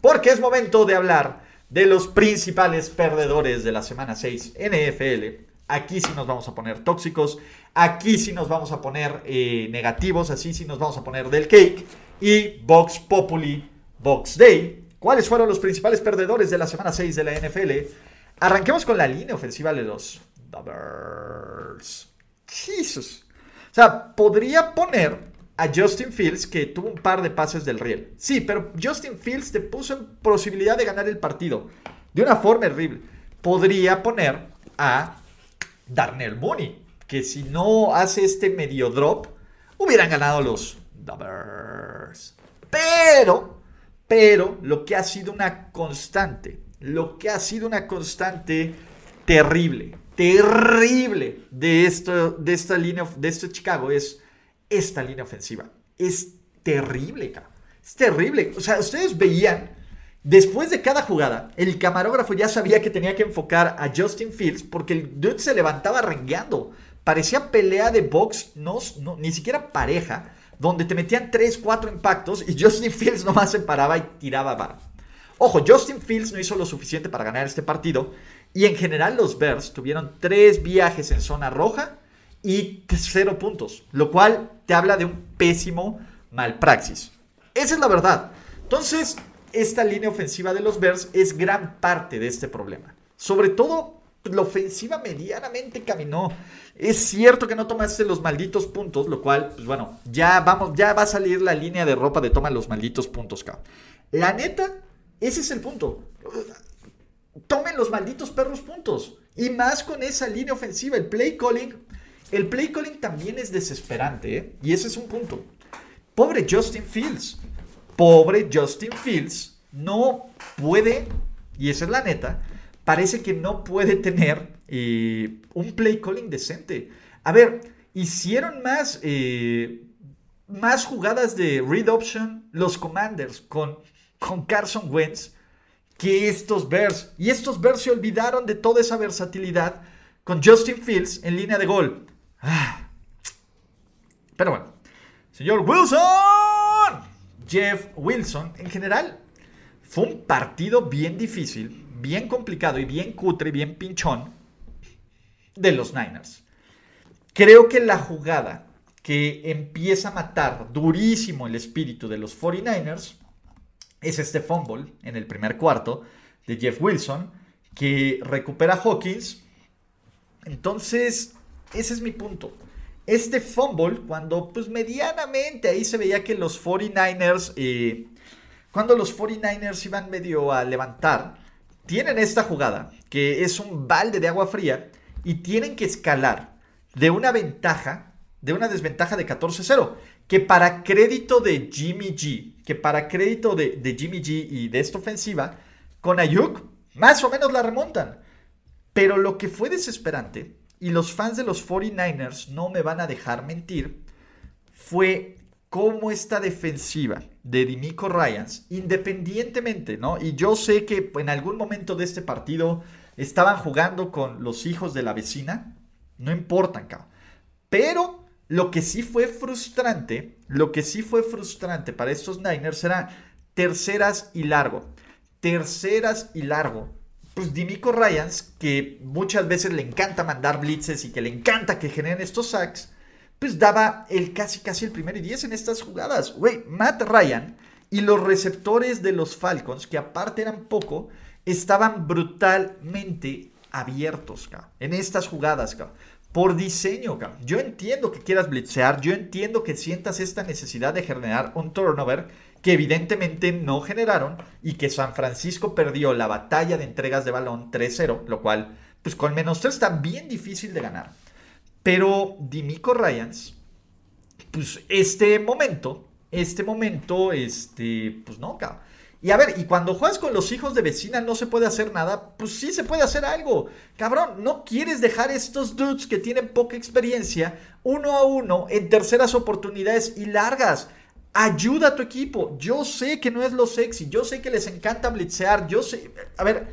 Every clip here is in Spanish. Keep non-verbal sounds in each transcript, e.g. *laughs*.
Porque es momento de hablar de los principales perdedores de la semana 6 NFL. Aquí sí nos vamos a poner tóxicos, aquí sí nos vamos a poner eh, negativos, así sí nos vamos a poner del cake. Y Vox Populi, Vox Day. ¿Cuáles fueron los principales perdedores de la semana 6 de la NFL? Arranquemos con la línea ofensiva de los Bears. Jesus. O sea, podría poner a Justin Fields, que tuvo un par de pases del riel. Sí, pero Justin Fields te puso en posibilidad de ganar el partido. De una forma horrible. Podría poner a Darnell Mooney, que si no hace este medio drop, hubieran ganado los Bears. Pero, pero, lo que ha sido una constante, lo que ha sido una constante terrible, terrible de, esto, de esta línea, de esto Chicago es esta línea ofensiva. Es terrible. Es terrible. O sea, ustedes veían, después de cada jugada, el camarógrafo ya sabía que tenía que enfocar a Justin Fields porque el dude se levantaba rengueando. Parecía pelea de box, no, ni siquiera pareja, donde te metían 3, 4 impactos y *laughs* Justin Fields nomás se paraba y tiraba bar. Ojo, Justin Fields no hizo lo suficiente para ganar este partido y en general los Bears tuvieron 3 viajes en zona roja y 0 puntos, lo cual te habla de un pésimo malpraxis. Esa es la verdad. Entonces, esta línea ofensiva de los Bears es gran parte de este problema. Sobre todo, la ofensiva medianamente caminó. Es cierto que no tomaste los malditos puntos, lo cual, pues bueno, ya vamos, ya va a salir la línea de ropa de toma los malditos puntos, cabrón. La neta, ese es el punto. Tomen los malditos perros puntos. Y más con esa línea ofensiva, el play calling. El play calling también es desesperante, ¿eh? Y ese es un punto. Pobre Justin Fields. Pobre Justin Fields. No puede, y esa es la neta, parece que no puede tener eh, un play calling decente. A ver, hicieron más, eh, más jugadas de read option los Commanders con, con Carson Wentz que estos Bears. Y estos Bears se olvidaron de toda esa versatilidad con Justin Fields en línea de gol. Ah. Pero bueno, señor Wilson, Jeff Wilson, en general, fue un partido bien difícil, bien complicado y bien cutre, bien pinchón de los Niners. Creo que la jugada que empieza a matar durísimo el espíritu de los 49ers es este fumble en el primer cuarto de Jeff Wilson que recupera a Hawkins. Entonces, ese es mi punto. Este fumble, cuando pues medianamente ahí se veía que los 49ers, eh, cuando los 49ers iban medio a levantar, tienen esta jugada, que es un balde de agua fría, y tienen que escalar de una ventaja, de una desventaja de 14-0, que para crédito de Jimmy G, que para crédito de, de Jimmy G y de esta ofensiva, con Ayuk, más o menos la remontan. Pero lo que fue desesperante, y los fans de los 49ers no me van a dejar mentir, fue cómo esta defensiva de Dimico Ryans, independientemente, ¿no? Y yo sé que en algún momento de este partido estaban jugando con los hijos de la vecina, no importan, cabrón. Pero lo que sí fue frustrante, lo que sí fue frustrante para estos Niners era terceras y largo. Terceras y largo. Pues Dimico Ryans, que muchas veces le encanta mandar blitzes y que le encanta que generen estos sacks, pues daba el casi casi el primer y diez en estas jugadas. Güey, Matt Ryan y los receptores de los Falcons, que aparte eran poco, estaban brutalmente abiertos, en estas jugadas. Por diseño. Yo entiendo que quieras blitzear, yo entiendo que sientas esta necesidad de generar un turnover que evidentemente no generaron y que San Francisco perdió la batalla de entregas de balón 3-0, lo cual, pues con menos 3 está bien difícil de ganar. Pero Dimico Ryans, pues este momento, este momento, este, pues no, cabrón. Y a ver, y cuando juegas con los hijos de vecina no se puede hacer nada, pues sí se puede hacer algo. Cabrón, no quieres dejar estos dudes que tienen poca experiencia uno a uno en terceras oportunidades y largas. Ayuda a tu equipo. Yo sé que no es lo sexy, yo sé que les encanta blitzear, yo sé... A ver,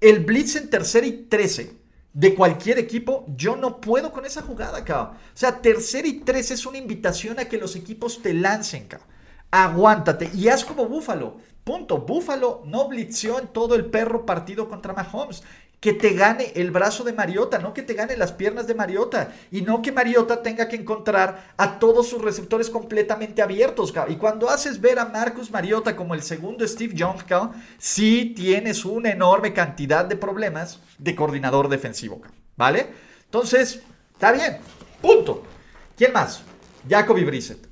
el blitz en tercera y trece de cualquier equipo, yo no puedo con esa jugada, cabrón. O sea, tercera y tres es una invitación a que los equipos te lancen, cabrón. Aguántate y haz como Búfalo. Punto. Búfalo no blitzeó en todo el perro partido contra Mahomes. Que te gane el brazo de Mariota, no que te gane las piernas de Mariota. Y no que Mariota tenga que encontrar a todos sus receptores completamente abiertos. Y cuando haces ver a Marcus Mariota como el segundo Steve Jones, sí tienes una enorme cantidad de problemas de coordinador defensivo. ¿Vale? Entonces, está bien. Punto. ¿Quién más? Jacoby Brissett.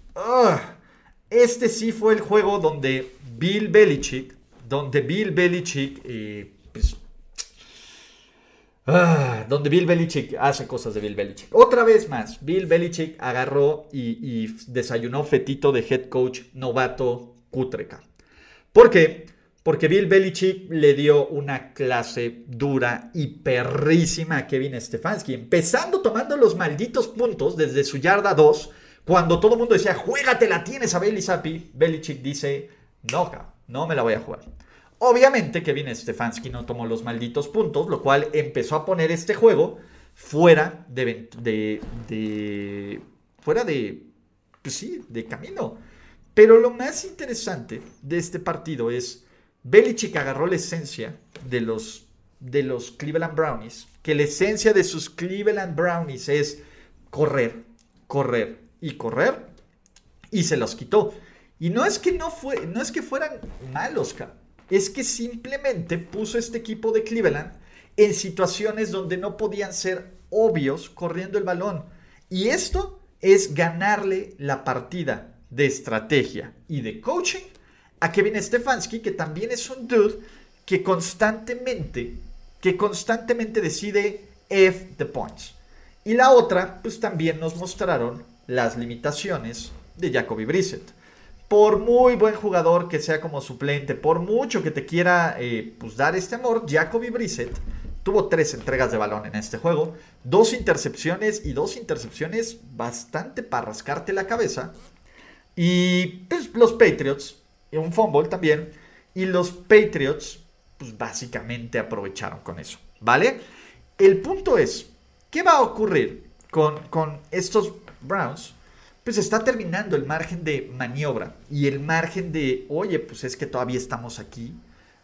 Este sí fue el juego donde Bill Belichick, donde Bill Belichick, eh, pues, ah, donde Bill Belichick hace cosas de Bill Belichick. Otra vez más, Bill Belichick agarró y, desayunó fetito de head coach novato cutreca. ¿Por qué? Porque Bill Belichick le dio una clase dura y perrísima a Kevin Stefanski, empezando tomando los malditos puntos desde su yarda 2, cuando todo el mundo decía, juégate, la tienes a Zappi, Belichick dice, no, no me la voy a jugar. Obviamente Kevin Stefanski no tomó los malditos puntos, lo cual empezó a poner este juego fuera de, de, fuera de, pues sí, de camino. Pero lo más interesante de este partido es Belichick agarró la esencia de los, de los Cleveland Brownies, que la esencia de sus Cleveland Brownies es correr, correr y correr, y se los quitó. Y no es que no fue, no es que fueran malos, es que simplemente puso este equipo de Cleveland en situaciones donde no podían ser obvios corriendo el balón. Y esto es ganarle la partida de estrategia y de coaching a Kevin Stefanski, que también es un dude que constantemente, que constantemente decide F the points. Y la otra, pues también nos mostraron las limitaciones de Jacoby Brissett por muy buen jugador que sea como suplente, por mucho que te quiera eh, pues, dar este amor, Jacoby Brissett tuvo tres entregas de balón en este juego, dos intercepciones y dos intercepciones bastante para rascarte la cabeza. Y pues, los Patriots, un fumble también, y los Patriots pues básicamente aprovecharon con eso, ¿vale? El punto es, ¿qué va a ocurrir con, con estos Browns? pues está terminando el margen de maniobra y el margen de, oye, pues es que todavía estamos aquí,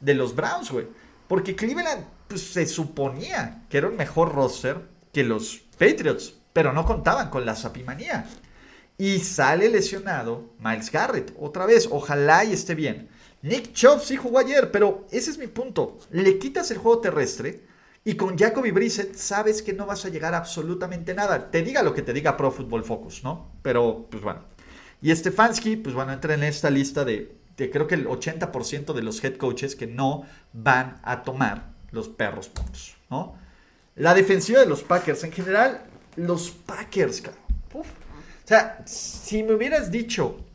de los Browns, güey. Porque Cleveland pues, se suponía que era un mejor roster que los Patriots, pero no contaban con la sapimanía. Y sale lesionado Miles Garrett, otra vez, ojalá y esté bien. Nick Chubb sí jugó ayer, pero ese es mi punto. Le quitas el juego terrestre y con Jacoby Brissett sabes que no vas a llegar a absolutamente nada. Te diga lo que te diga Pro Football Focus, ¿no? Pero, pues bueno. Y Stefanski, pues bueno, entra en esta lista de, creo que el 80% de los head coaches que no van a tomar los perros puntos, ¿no? La defensiva de los Packers, en general, los Packers, O sea, si me hubieras dicho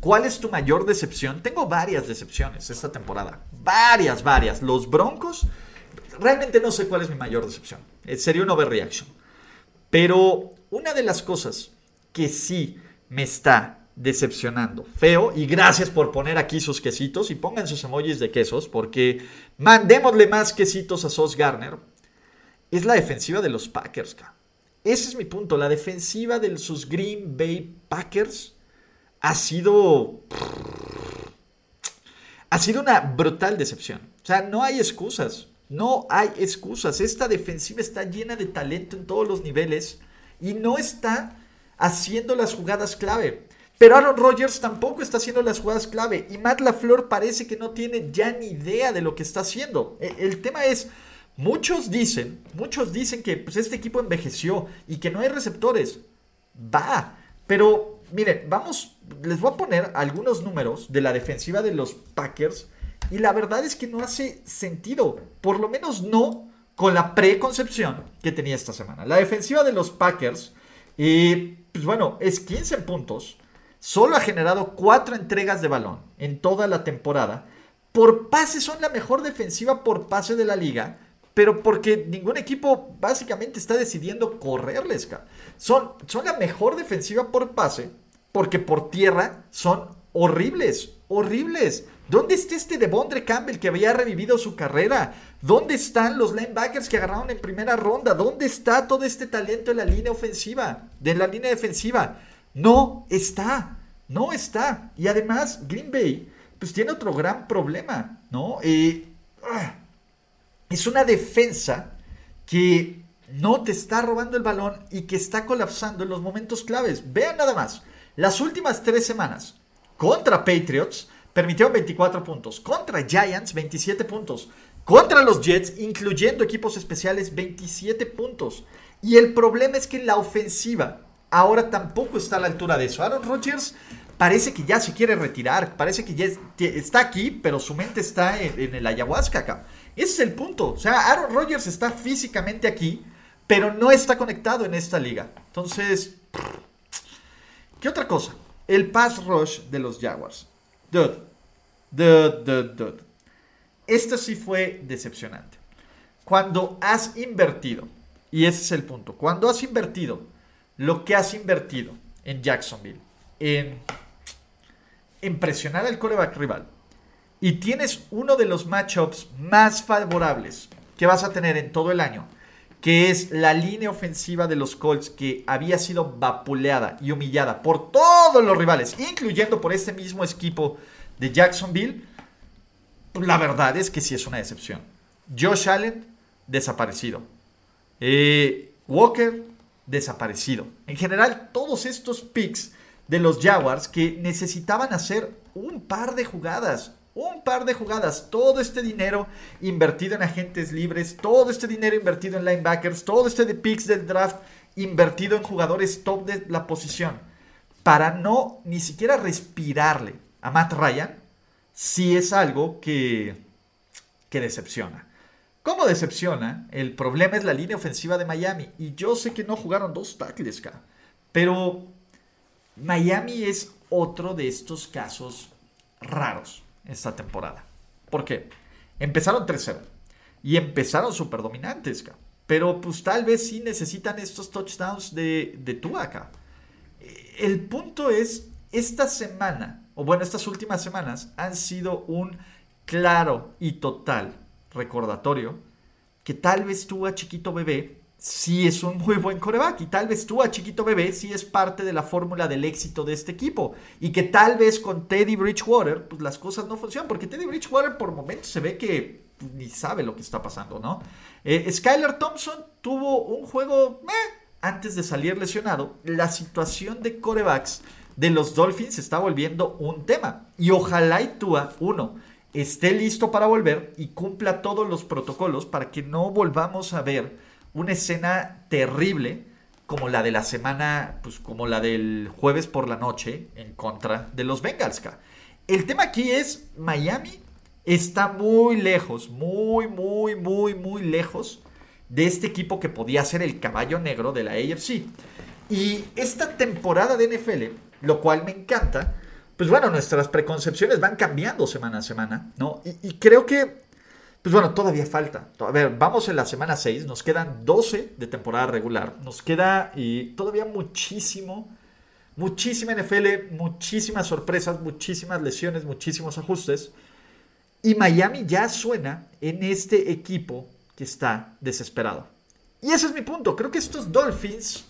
¿Cuál es tu mayor decepción? Tengo varias decepciones esta temporada. Varias, varias. Los Broncos realmente no sé cuál es mi mayor decepción. Eh, sería un overreaction. Pero una de las cosas que sí me está decepcionando feo, y gracias por poner aquí sus quesitos y pongan sus emojis de quesos, porque mandémosle más quesitos a Sos Garner, es la defensiva de los Packers. Ese es mi punto. La defensiva de sus Green Bay Packers ha sido. Ha sido una brutal decepción. O sea, no hay excusas. No hay excusas. Esta defensiva está llena de talento en todos los niveles y no está haciendo las jugadas clave. Pero Aaron Rodgers tampoco está haciendo las jugadas clave. Y Matt LaFleur parece que no tiene ya ni idea de lo que está haciendo. El, tema es, muchos dicen, muchos dicen que pues, este equipo envejeció y que no hay receptores. Va. Pero miren, vamos, les voy a poner algunos números de la defensiva de los Packers y la verdad es que no hace sentido, por lo menos no con la preconcepción que tenía esta semana. La defensiva de los Packers, eh, pues bueno, es 15 puntos, solo ha generado 4 entregas de balón en toda la temporada, por pase son la mejor defensiva por pase de la liga, pero porque ningún equipo básicamente está decidiendo correrles. Son, son la mejor defensiva por pase, porque por tierra son horribles, horribles. ¿Dónde está este Devondre Campbell que había revivido su carrera? ¿Dónde están los linebackers que agarraron en primera ronda? ¿Dónde está todo este talento en la línea ofensiva? De la línea defensiva. No está. No está. Y además, Green Bay, pues tiene otro gran problema, ¿no? Eh, ah, es una defensa que no te está robando el balón y que está colapsando en los momentos claves. Vean nada más. Las últimas tres semanas contra Patriots permitieron 24 puntos. Contra Giants, 27 puntos. Contra los Jets, incluyendo equipos especiales, 27 puntos. Y el problema es que la ofensiva ahora tampoco está a la altura de eso. Aaron Rodgers parece que ya se quiere retirar, parece que ya está aquí, pero su mente está en, el ayahuasca acá. Ese es el punto. O sea, Aaron Rodgers está físicamente aquí, pero no está conectado en esta liga. Entonces, ¿qué otra cosa? El pass rush de los Jaguars. Dude, Esto sí fue decepcionante. Cuando has invertido, y ese es el punto, cuando has invertido lo que has invertido en Jacksonville, en, en presionar al coreback rival, y tienes uno de los matchups más favorables que vas a tener en todo el año, que es la línea ofensiva de los Colts que había sido vapuleada y humillada por todos los rivales, incluyendo por este mismo equipo de Jacksonville, la verdad es que sí es una decepción. Josh Allen, desaparecido. Eh, Walker, desaparecido. En general, todos estos picks de los Jaguars que necesitaban hacer un par de jugadas. Un par de jugadas. Todo este dinero invertido en agentes libres. Todo este dinero invertido en linebackers. Todo este de picks del draft invertido en jugadores top de la posición. Para no ni siquiera respirarle a Matt Ryan sí es algo que, que decepciona. ¿Cómo decepciona? El problema es la línea ofensiva de Miami. Y yo sé que no jugaron dos tackles. Pero Miami es otro de estos casos raros esta temporada. ¿Por qué? Empezaron 3-0. Y empezaron súper dominantes, Pero pues tal vez sí necesitan estos touchdowns de, de Tua. El punto es, esta semana o bueno, estas últimas semanas han sido un claro y total recordatorio que tal vez tú a chiquito bebé sí es un muy buen coreback y tal vez tú a chiquito bebé sí es parte de la fórmula del éxito de este equipo y que tal vez con Teddy Bridgewater pues las cosas no funcionan porque Teddy Bridgewater por momentos se ve que pues, ni sabe lo que está pasando, ¿no? Eh, Skyler Thompson tuvo un juego antes de salir lesionado. La situación de corebacks de los Dolphins se está volviendo un tema. Y ojalá y Tua, uno, esté listo para volver y cumpla todos los protocolos para que no volvamos a ver una escena terrible como la de la semana, pues como la del jueves por la noche en contra de los Bengals. El tema aquí es Miami está muy lejos, muy, muy, muy, muy lejos de este equipo que podía ser el caballo negro de la AFC. Y esta temporada de NFL lo cual me encanta. Pues bueno, nuestras preconcepciones van cambiando semana a semana, ¿no? Y, creo que, pues bueno, todavía falta. A ver, vamos en la semana 6, nos quedan 12 de temporada regular, nos queda y todavía muchísimo, muchísima NFL, muchísimas sorpresas, muchísimas lesiones, muchísimos ajustes. Y Miami ya suena en este equipo que está desesperado. Y ese es mi punto. Creo que estos Dolphins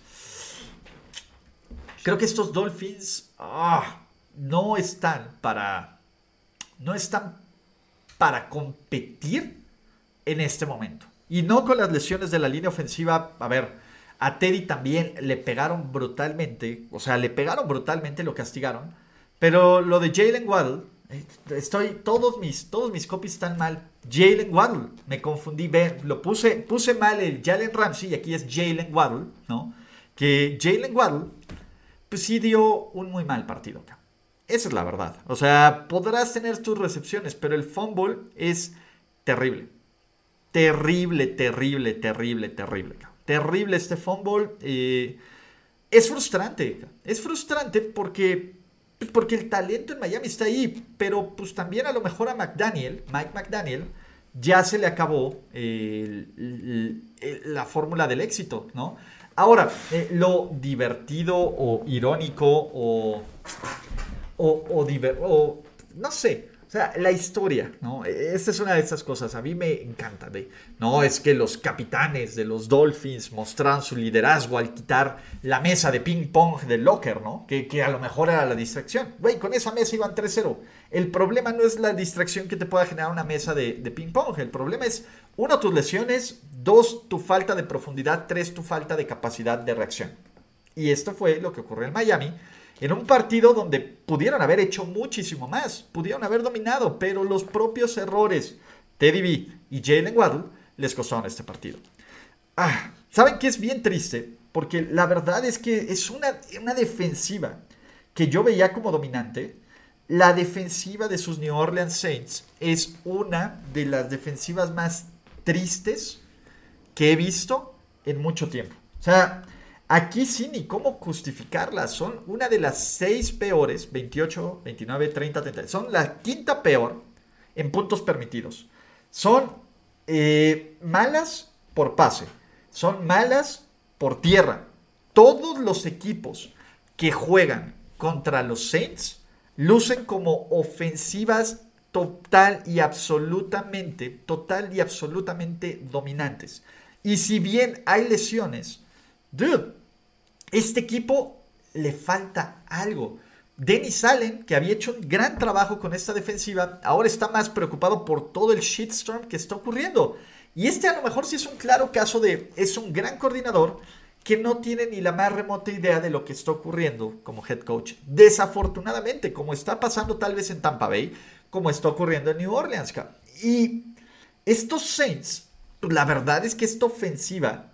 Creo que estos Dolphins ah, no están para. No están para competir en este momento. Y no con las lesiones de la línea ofensiva. A ver, a Teddy también le pegaron brutalmente. O sea, le pegaron brutalmente, lo castigaron. Pero lo de Jalen Waddle, eh, estoy, todos mis, todos mis copies están mal. Jalen Waddle, me confundí, lo puse, puse mal el Jalen Ramsey y aquí es Jalen Waddle, ¿no? Que Jalen Waddle pues sí dio un muy mal partido acá. Esa es la verdad. O sea, podrás tener tus recepciones, pero el fumble es terrible. Terrible, terrible, terrible, terrible. Terrible este fumble. Eh, es frustrante. Es frustrante porque porque el talento en Miami está ahí, pero pues también a lo mejor a McDaniel, Mike McDaniel, ya se le acabó la fórmula del éxito, ¿no? Ahora, eh, lo divertido o irónico o, o, o no sé, o sea, la historia, ¿no? Esta es una de esas cosas. A mí me encanta. De, no, es que los capitanes de los Dolphins mostraron su liderazgo al quitar la mesa de ping-pong del locker, ¿no? Que, que, a lo mejor era la distracción. Güey, con esa mesa iban 3-0. El problema no es la distracción que te pueda generar una mesa de, de ping-pong. El problema es, uno, tus lesiones. Dos, tu falta de profundidad. Tres, tu falta de capacidad de reacción. Y esto fue lo que ocurrió en Miami en un partido donde pudieron haber hecho muchísimo más, pudieron haber dominado, pero los propios errores Teddy B y Jalen Waddle les costaron este partido. Ah, ¿Saben qué es bien triste? Porque la verdad es que es una, una defensiva que yo veía como dominante. La defensiva de sus New Orleans Saints es una de las defensivas más tristes que he visto en mucho tiempo. O sea, Aquí sí, ni cómo justificarlas. Son una de las seis peores, 28, 29, 30, 30. Son la quinta peor en puntos permitidos. Son eh, malas por pase. Son malas por tierra. Todos los equipos que juegan contra los Saints lucen como ofensivas total y absolutamente, total y absolutamente dominantes. Y si bien hay lesiones, dude, este equipo le falta algo. Dennis Allen, que había hecho un gran trabajo con esta defensiva, ahora está más preocupado por todo el shitstorm que está ocurriendo. Y este a lo mejor sí es un claro caso de, es un gran coordinador que no tiene ni la más remota idea de lo que está ocurriendo como head coach. Desafortunadamente, como está pasando tal vez en Tampa Bay, como está ocurriendo en New Orleans. Y estos Saints, la verdad es que esta ofensiva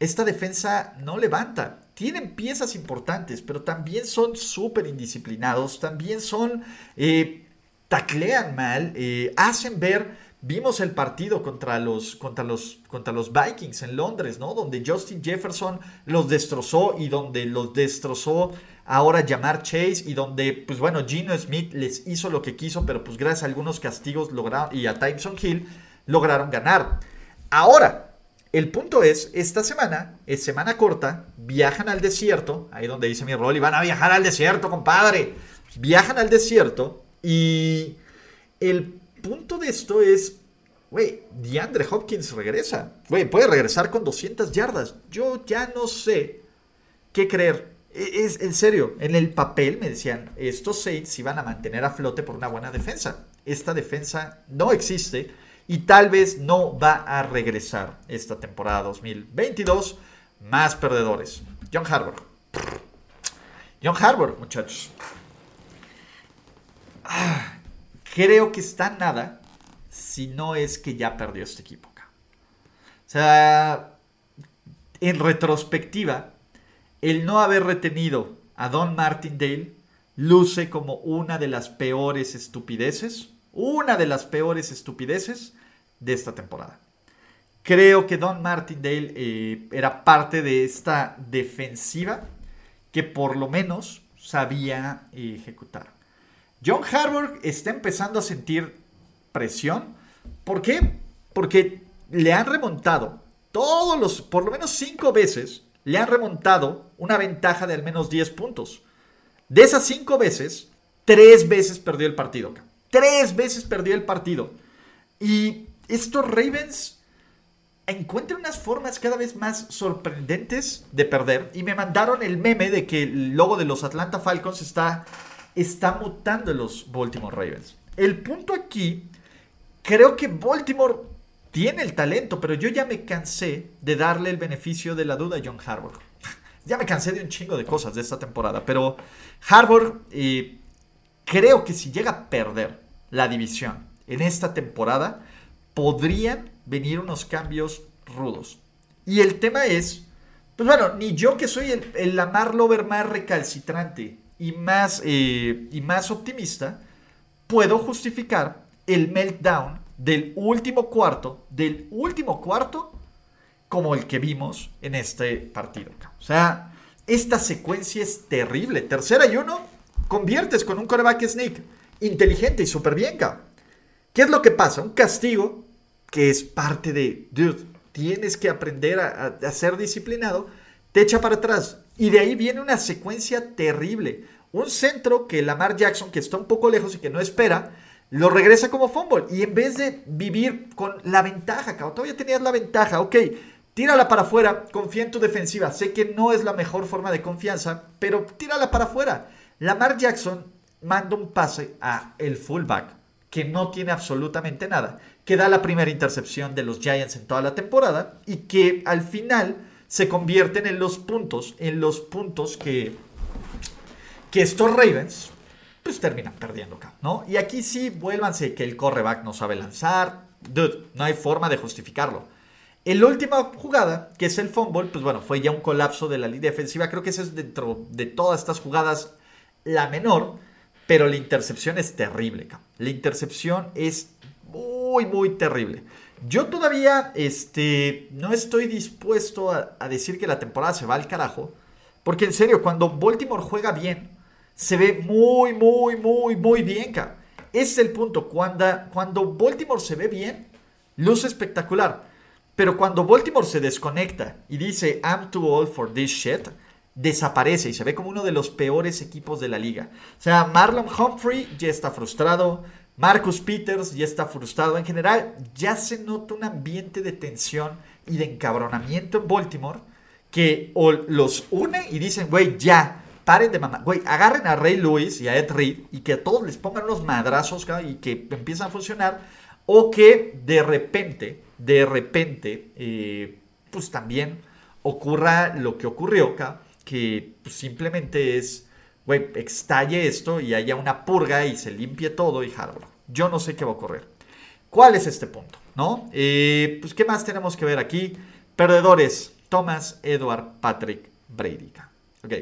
esta defensa no levanta. Tienen piezas importantes, pero también son súper indisciplinados, también son, eh, taclean mal, eh, hacen ver... Vimos el partido contra los, contra, los, contra los Vikings en Londres, ¿no? Donde Justin Jefferson los destrozó y donde los destrozó ahora llamar Chase y donde, pues bueno, Gino Smith les hizo lo que quiso, pero pues gracias a algunos castigos lograron y a Tyson Hill lograron ganar. Ahora, el punto es, esta semana, es semana corta, viajan al desierto, ahí donde dice mi rol, y van a viajar al desierto, compadre. Viajan al desierto y el punto de esto es, güey, DeAndre Hopkins regresa. Güey, puede regresar con 200 yardas. Yo ya no sé qué creer. E, es, en serio, en el papel me decían, estos Saints iban a mantener a flote por una buena defensa. Esta defensa no existe y tal vez no va a regresar esta temporada 2022. Más perdedores. John Harbour. John Harbour, muchachos. Ah, creo que está nada si no es que ya perdió este equipo. O sea, en retrospectiva, el no haber retenido a Don Martindale luce como una de las peores estupideces, una de las peores estupideces de esta temporada. Creo que Don Martindale eh, era parte de esta defensiva que por lo menos sabía ejecutar. John Harbaugh está empezando a sentir presión. ¿Por qué? Porque le han remontado todos los, por lo menos cinco veces, le han remontado una ventaja de al menos 10 puntos. De esas cinco veces, tres veces perdió el partido. Tres veces perdió el partido. Y estos Ravens encuentran unas formas cada vez más sorprendentes de perder. Y me mandaron el meme de que el logo de los Atlanta Falcons está, está mutando en los Baltimore Ravens. El punto aquí, creo que Baltimore tiene el talento, pero yo ya me cansé de darle el beneficio de la duda a John Harbaugh. *laughs* ya me cansé de un chingo de cosas de esta temporada, pero Harbaugh eh, creo que si llega a perder la división en esta temporada, podrían venir unos cambios rudos. Y el tema es, pues bueno, ni yo que soy el, el Lamar Lover más recalcitrante y más, eh, y más optimista, puedo justificar el meltdown del último cuarto, del último cuarto, como el que vimos en este partido. O sea, esta secuencia es terrible. Tercera y uno, conviertes con un coreback sneak inteligente y súper bien. ¿Qué es lo que pasa? Un castigo que es parte de, dude, tienes que aprender a, ser disciplinado, te echa para atrás. Y de ahí viene una secuencia terrible. Un centro que Lamar Jackson, que está un poco lejos y que no espera, lo regresa como fumble. Y en vez de vivir con la ventaja, cabrón, todavía tenías la ventaja, ok, tírala para afuera, confía en tu defensiva. Sé que no es la mejor forma de confianza, pero tírala para afuera. Lamar Jackson manda un pase a el fullback que no tiene absolutamente nada, que da la primera intercepción de los Giants en toda la temporada y que al final se convierten en los puntos, en los puntos que, que estos Ravens pues terminan perdiendo acá, ¿no? Y aquí sí, vuélvanse que el correback no sabe lanzar, dude, no hay forma de justificarlo. En la última jugada, que es el fumble, pues bueno, fue ya un colapso de la línea defensiva, creo que esa es dentro de todas estas jugadas la menor, pero la intercepción es terrible, La intercepción es muy, muy terrible. Yo todavía este, no estoy dispuesto a, decir que la temporada se va al carajo. Porque en serio, cuando Baltimore juega bien, se ve muy, muy, muy, muy bien, Ese es el punto. Cuando, cuando Baltimore se ve bien, luce espectacular. Pero cuando Baltimore se desconecta y dice, I'm too old for this shit, desaparece y se ve como uno de los peores equipos de la liga. O sea, Marlon Humphrey ya está frustrado, Marcus Peters ya está frustrado. En general, ya se nota un ambiente de tensión y de encabronamiento en Baltimore que o los une y dicen, güey, ya, paren de mamá, güey, agarren a Ray Lewis y a Ed Reed y que a todos les pongan unos madrazos y que empiezan a funcionar, o que de repente, de repente, eh, pues también ocurra lo que ocurrió que pues, simplemente es, güey, estalle esto y haya una purga y se limpie todo y Harvard. Yo no sé qué va a ocurrir. ¿Cuál es este punto? ¿No? Eh, pues, ¿qué más tenemos que ver aquí? Perdedores, Thomas, Edward, Patrick, Brady. Ok.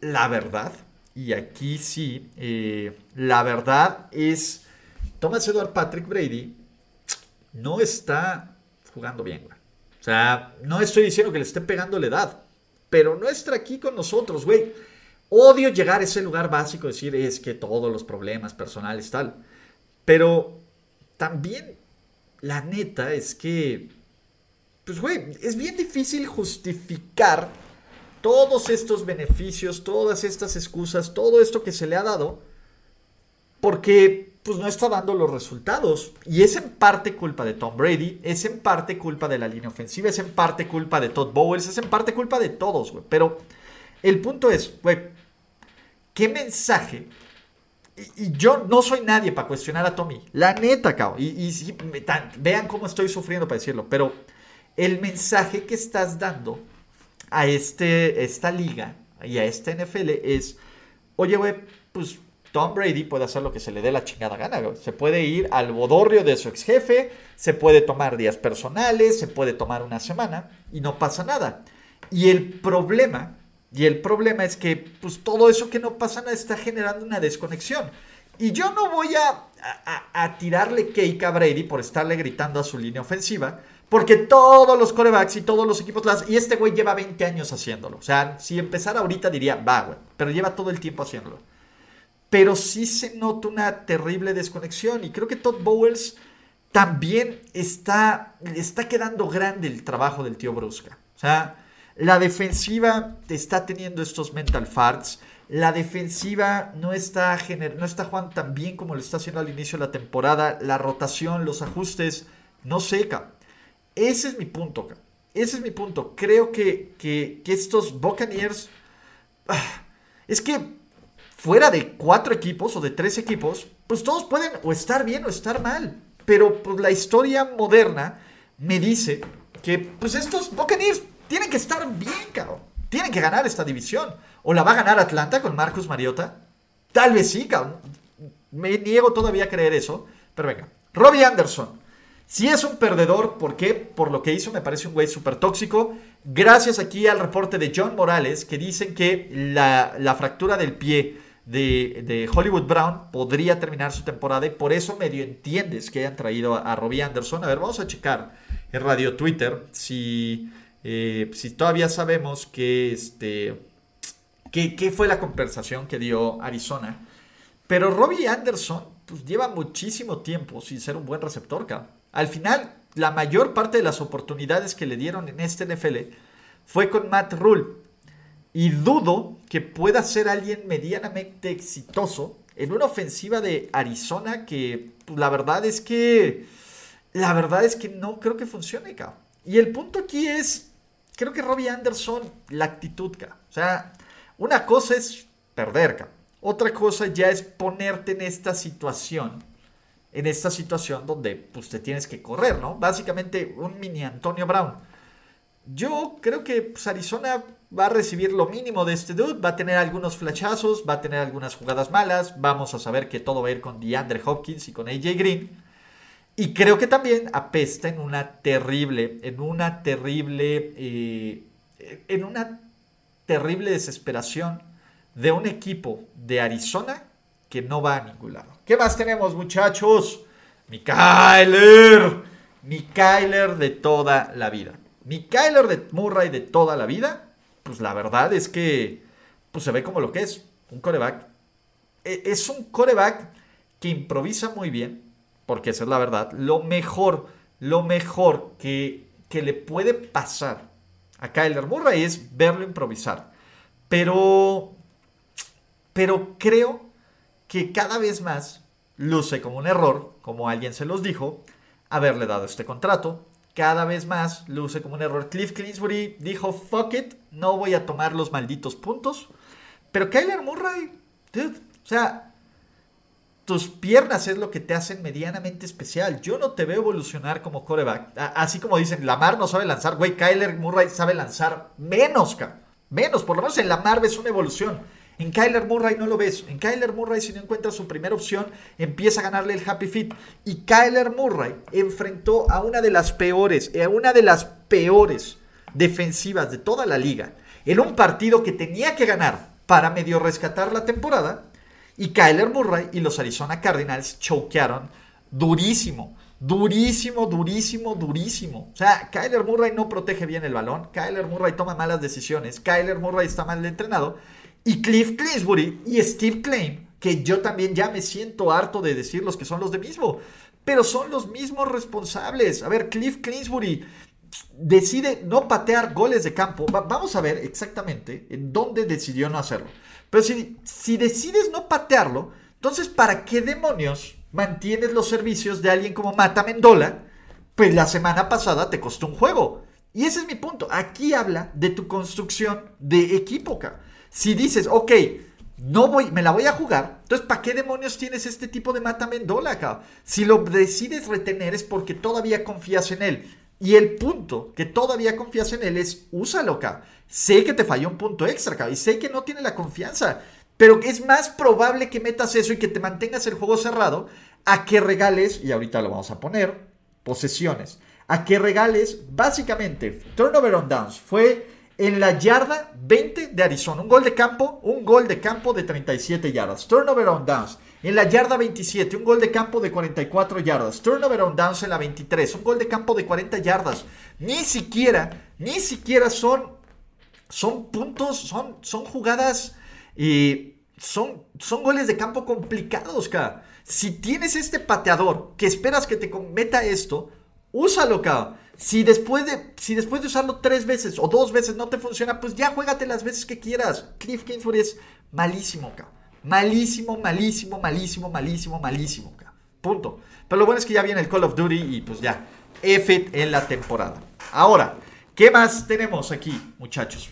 La verdad, y aquí sí, eh, la verdad es, Thomas, Edward, Patrick, Brady no está jugando bien, güey. O sea, no estoy diciendo que le esté pegando la edad pero no está aquí con nosotros, güey. Odio llegar a ese lugar básico, decir es que todos los problemas personales tal. Pero también la neta es que, pues güey, es bien difícil justificar todos estos beneficios, todas estas excusas, todo esto que se le ha dado, porque pues no está dando los resultados. Y es en parte culpa de Tom Brady, es en parte culpa de la línea ofensiva, es en parte culpa de Todd Bowles, es en parte culpa de todos, güey. Pero el punto es, güey, ¿qué mensaje? Y, yo no soy nadie para cuestionar a Tommy. La neta, cao. Y, vean cómo estoy sufriendo para decirlo. Pero el mensaje que estás dando a este, esta liga y a este NFL es, oye, güey, pues Tom Brady puede hacer lo que se le dé la chingada gana. Se puede ir al bodorrio de su ex jefe, se puede tomar días personales, se puede tomar una semana y no pasa nada. Y el problema, y el problema es que pues todo eso que no pasa nada está generando una desconexión. Y yo no voy a, a, tirarle cake a Brady por estarle gritando a su línea ofensiva, porque todos los corebacks y todos los equipos las... Y este güey lleva 20 años haciéndolo. O sea, si empezara ahorita diría, va, güey, pero lleva todo el tiempo haciéndolo pero sí se nota una terrible desconexión y creo que Todd Bowles también está, está quedando grande el trabajo del tío Brusca. O sea, la defensiva está teniendo estos mental farts. La defensiva no está, no está jugando tan bien como lo está haciendo al inicio de la temporada. La rotación, los ajustes, no seca. Ese es mi punto. Ese es mi punto. Creo que, que, que estos Buccaneers... Ah, es que fuera de cuatro equipos o de tres equipos, pues todos pueden o estar bien o estar mal. Pero pues, la historia moderna me dice que pues estos Buccaneers tienen que estar bien, cabrón. Tienen que ganar esta división. ¿O la va a ganar Atlanta con Marcus Mariota? Tal vez sí, cabrón. Me niego todavía a creer eso. Pero venga. Robbie Anderson. Si es un perdedor, ¿por qué? Por lo que hizo, me parece un güey súper tóxico. Gracias aquí al reporte de John Morales, que dicen que la, fractura del pie de, Hollywood Brown podría terminar su temporada y por eso medio entiendes que hayan traído a, Robbie Anderson. A ver, vamos a checar en Radio Twitter si, eh, si todavía sabemos que este qué, fue la conversación que dio Arizona. Pero Robbie Anderson pues, lleva muchísimo tiempo sin ser un buen receptor, Al final, la mayor parte de las oportunidades que le dieron en este NFL fue con Matt Rule. Y dudo que pueda ser alguien medianamente exitoso en una ofensiva de Arizona que pues, la verdad es que la verdad es que no creo que funcione, cabrón. Y el punto aquí es, creo que Robbie Anderson, la actitud. O sea, una cosa es perder. Otra cosa ya es ponerte en esta situación, en esta situación donde pues te tienes que correr, ¿no? Básicamente un mini Antonio Brown. Yo creo que pues, Arizona va a recibir lo mínimo de este dude, va a tener algunos flashazos, va a tener algunas jugadas malas, vamos a saber que todo va a ir con DeAndre Hopkins y con AJ Green. Y creo que también apesta en una terrible, en una terrible, eh, en una terrible desesperación de un equipo de Arizona que no va a ningún lado. ¿Qué más tenemos, muchachos? Mi Kyler. Mi Kyler de toda la vida. Mi Kyler de Murray de toda la vida. Pues la verdad es que pues se ve como lo que es. Un coreback. E, es un coreback que improvisa muy bien. Porque esa es la verdad. Lo mejor, lo mejor que, que le puede pasar a Kyler Murray es verlo improvisar. Pero pero creo que cada vez más luce como un error, como alguien se los dijo, haberle dado este contrato. Cada vez más luce como un error. Cliff Clinsbury dijo, fuck it, no voy a tomar los malditos puntos. Pero Kyler Murray, dude, o sea, tus piernas es lo que te hacen medianamente especial. Yo no te veo evolucionar como coreback. Así como dicen, Lamar no sabe lanzar, güey, Kyler Murray sabe lanzar menos, Menos, por lo menos en Lamar ves una evolución. En Kyler Murray no lo ves. En Kyler Murray, si no encuentra su primera opción, empieza a ganarle el happy fit. Y Kyler Murray enfrentó a una de las peores, a una de las peores defensivas de toda la liga. En un partido que tenía que ganar para medio rescatar la temporada. Y Kyler Murray y los Arizona Cardinals choquearon durísimo. Durísimo, durísimo, durísimo. O sea, Kyler Murray no protege bien el balón. Kyler Murray toma malas decisiones. Kyler Murray está mal entrenado. Y Cliff Clinsbury y Steve Klein, que yo también ya me siento harto de decirlos que son los de mismo, pero son los mismos responsables. A ver, Cliff Clinsbury decide no patear goles de campo. vamos a ver exactamente en dónde decidió no hacerlo. Pero si, decides no patearlo, entonces ¿para qué demonios mantienes los servicios de alguien como Mata Mendola? Pues la semana pasada te costó un juego. Y ese es mi punto. Aquí habla de tu construcción de equipo. Si dices, ok, no voy, me la voy a jugar, entonces ¿para qué demonios tienes este tipo de mata Mendola acá? Si lo decides retener es porque todavía confías en él. Y el punto que todavía confías en él es úsalo acá. Sé que te falló un punto extra y sé que no tiene la confianza. Pero es más probable que metas eso y que te mantengas el juego cerrado a que regales, y ahorita lo vamos a poner, posesiones. A que regales, básicamente, turnover on downs. Fue en la yarda 20 de Arizona. Un gol de campo, un gol de campo de 37 yardas. Turnover on downs. En la yarda 27, un gol de campo de 44 yardas. Turnover on downs en la 23, un gol de campo de 40 yardas. Ni siquiera, ni siquiera son, son puntos, son, son jugadas y son, son goles de campo complicados, cara. Si tienes este pateador que esperas que te cometa esto, úsalo, cara. Si después, de, si después de usarlo tres veces o dos veces no te funciona, pues ya juégate las veces que quieras. Cliff Kingsbury es malísimo, cabrón. Malísimo, malísimo, malísimo, malísimo, malísimo. Punto. Pero lo bueno es que ya viene el Call of Duty y pues ya. F en la temporada. Ahora, ¿qué más tenemos aquí, muchachos?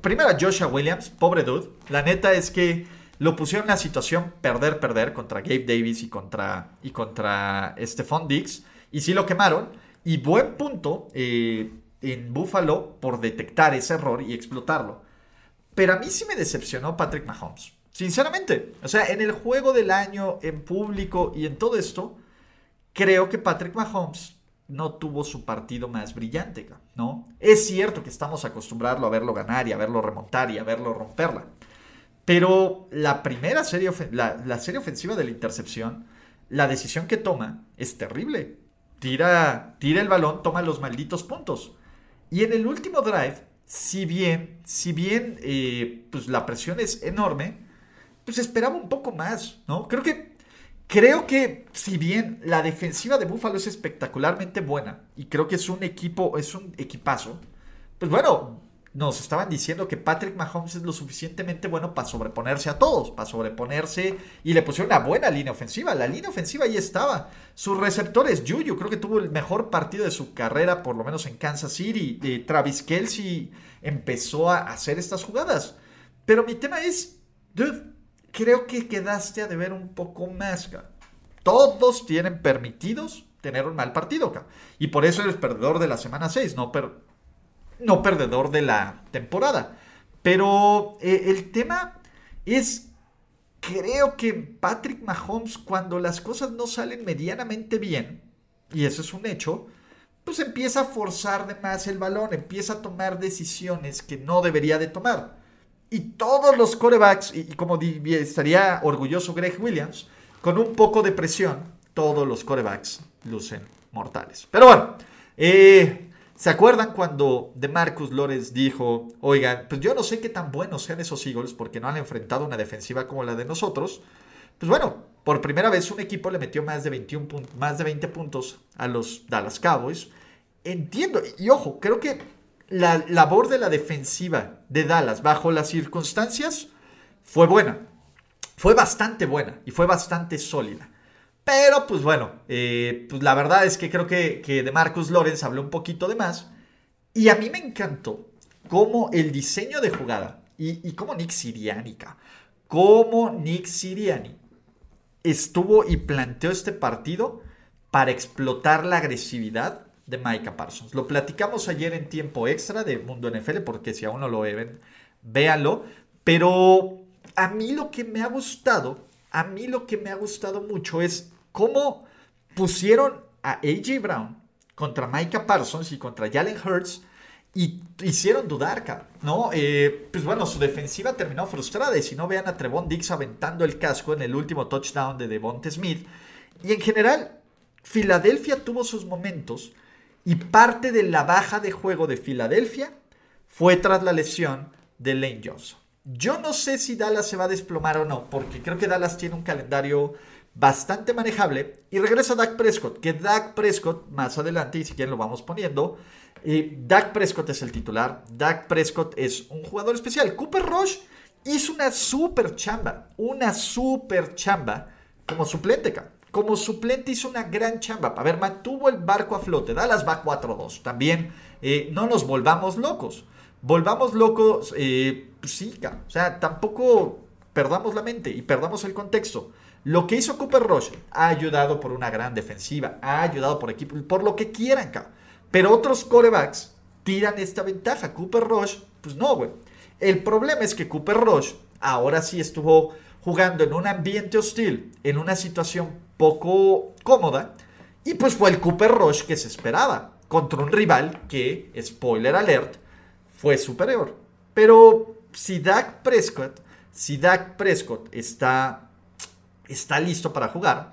Primero Joshua Williams, pobre dude. La neta es que lo pusieron en una situación perder, perder contra Gabe Davis y contra, y contra Stephon Diggs. Y sí lo quemaron. Y buen punto eh, en Buffalo por detectar ese error y explotarlo. Pero a mí sí me decepcionó Patrick Mahomes. Sinceramente. O sea, en el juego del año, en público y en todo esto, creo que Patrick Mahomes no tuvo su partido más brillante, ¿no? Es cierto que estamos acostumbrados a verlo ganar y a verlo remontar y a verlo romperla. Pero la primera serie, la serie ofensiva de la intercepción, la decisión que toma es terrible tira, tira el balón, toma los malditos puntos. Y en el último drive, si bien, si bien eh, pues la presión es enorme, pues esperaba un poco más, ¿no? Creo que, creo que si bien la defensiva de Buffalo es espectacularmente buena y creo que es un equipo, es un equipazo, pues bueno, nos estaban diciendo que Patrick Mahomes es lo suficientemente bueno para sobreponerse a todos, para sobreponerse y le pusieron una buena línea ofensiva. La línea ofensiva ahí estaba. Sus receptores, Juju, creo que tuvo el mejor partido de su carrera, por lo menos en Kansas City. Travis Kelsey empezó a hacer estas jugadas. Pero mi tema es, dude, creo que quedaste a deber un poco más. Todos tienen permitidos tener un mal partido. Y por eso eres perdedor de la semana 6, no, pero no perdedor de la temporada. Pero eh, el tema es, creo que Patrick Mahomes, cuando las cosas no salen medianamente bien, y eso es un hecho, pues empieza a forzar de más el balón, empieza a tomar decisiones que no debería de tomar. Y todos los corebacks, y, como estaría orgulloso Greg Williams, con un poco de presión, todos los corebacks lucen mortales. Pero bueno, eh, ¿Se acuerdan cuando DeMarcus Lawrence dijo, oigan, pues yo no sé qué tan buenos sean esos Eagles porque no han enfrentado una defensiva como la de nosotros? Pues bueno, por primera vez un equipo le metió más de, 21 más de 20 puntos a los Dallas Cowboys. Entiendo, y ojo, creo que la labor de la defensiva de Dallas bajo las circunstancias fue buena. Fue bastante buena y fue bastante sólida. Pero, pues bueno, eh, pues la verdad es que creo que, de Marcus Lawrence habló un poquito de más. Y a mí me encantó cómo el diseño de jugada y, y cómo Nick Siriani, cómo Nick Siriani estuvo y planteó este partido para explotar la agresividad de Micah Parsons. Lo platicamos ayer en tiempo extra de Mundo NFL, porque si aún no lo ven, véanlo. Pero a mí lo que me ha gustado, a mí lo que me ha gustado mucho es cómo pusieron a AJ Brown contra Micah Parsons y contra Jalen Hurts y hicieron dudar, ¿no? Eh, pues bueno, su defensiva terminó frustrada y si no vean a Trevon Dix aventando el casco en el último touchdown de Devonte Smith. Y en general, Filadelfia tuvo sus momentos y parte de la baja de juego de Filadelfia fue tras la lesión de Lane Johnson. Yo no sé si Dallas se va a desplomar o no, porque creo que Dallas tiene un calendario bastante manejable. Y regresa Dak Prescott, que Dak Prescott, más adelante, y si quieren lo vamos poniendo, eh, Dak Prescott es el titular. Dak Prescott es un jugador especial. Cooper Rush hizo una super chamba, una super chamba como suplente, como suplente hizo una gran chamba. A ver, mantuvo el barco a flote. Dallas va 4-2. También eh, no nos volvamos locos. Volvamos locos, eh, pues sí, o sea, tampoco perdamos la mente y perdamos el contexto. Lo que hizo Cooper Rush ha ayudado por una gran defensiva, ha ayudado por equipo, por lo que quieran, Pero otros corebacks tiran esta ventaja. Cooper Rush, pues no, güey. El problema es que Cooper Rush ahora sí estuvo jugando en un ambiente hostil, en una situación poco cómoda, y pues fue el Cooper Rush que se esperaba, contra un rival que, spoiler alert, fue superior. Pero si Dak Prescott, si Dak Prescott está está listo para jugar,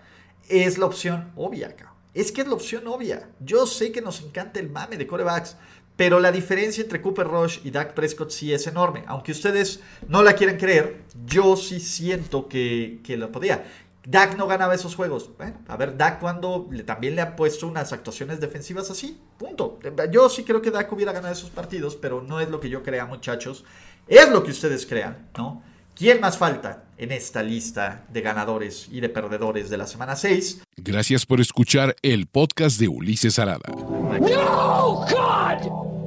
es la opción obvia. Es que es la opción obvia. Yo sé que nos encanta el mame de corebacks, pero la diferencia entre Cooper Rush y Dak Prescott sí es enorme. Aunque ustedes no la quieran creer, yo sí siento que, que lo podía. Dak no ganaba esos juegos. Bueno, a ver, Dak cuando también le ha puesto unas actuaciones defensivas así, punto. Yo sí creo que Dak hubiera ganado esos partidos, pero no es lo que yo crea, muchachos. Es lo que ustedes crean, ¿no? ¿Quién más falta en esta lista de ganadores y de perdedores de la semana 6? Gracias por escuchar el podcast de Ulises Arada. No!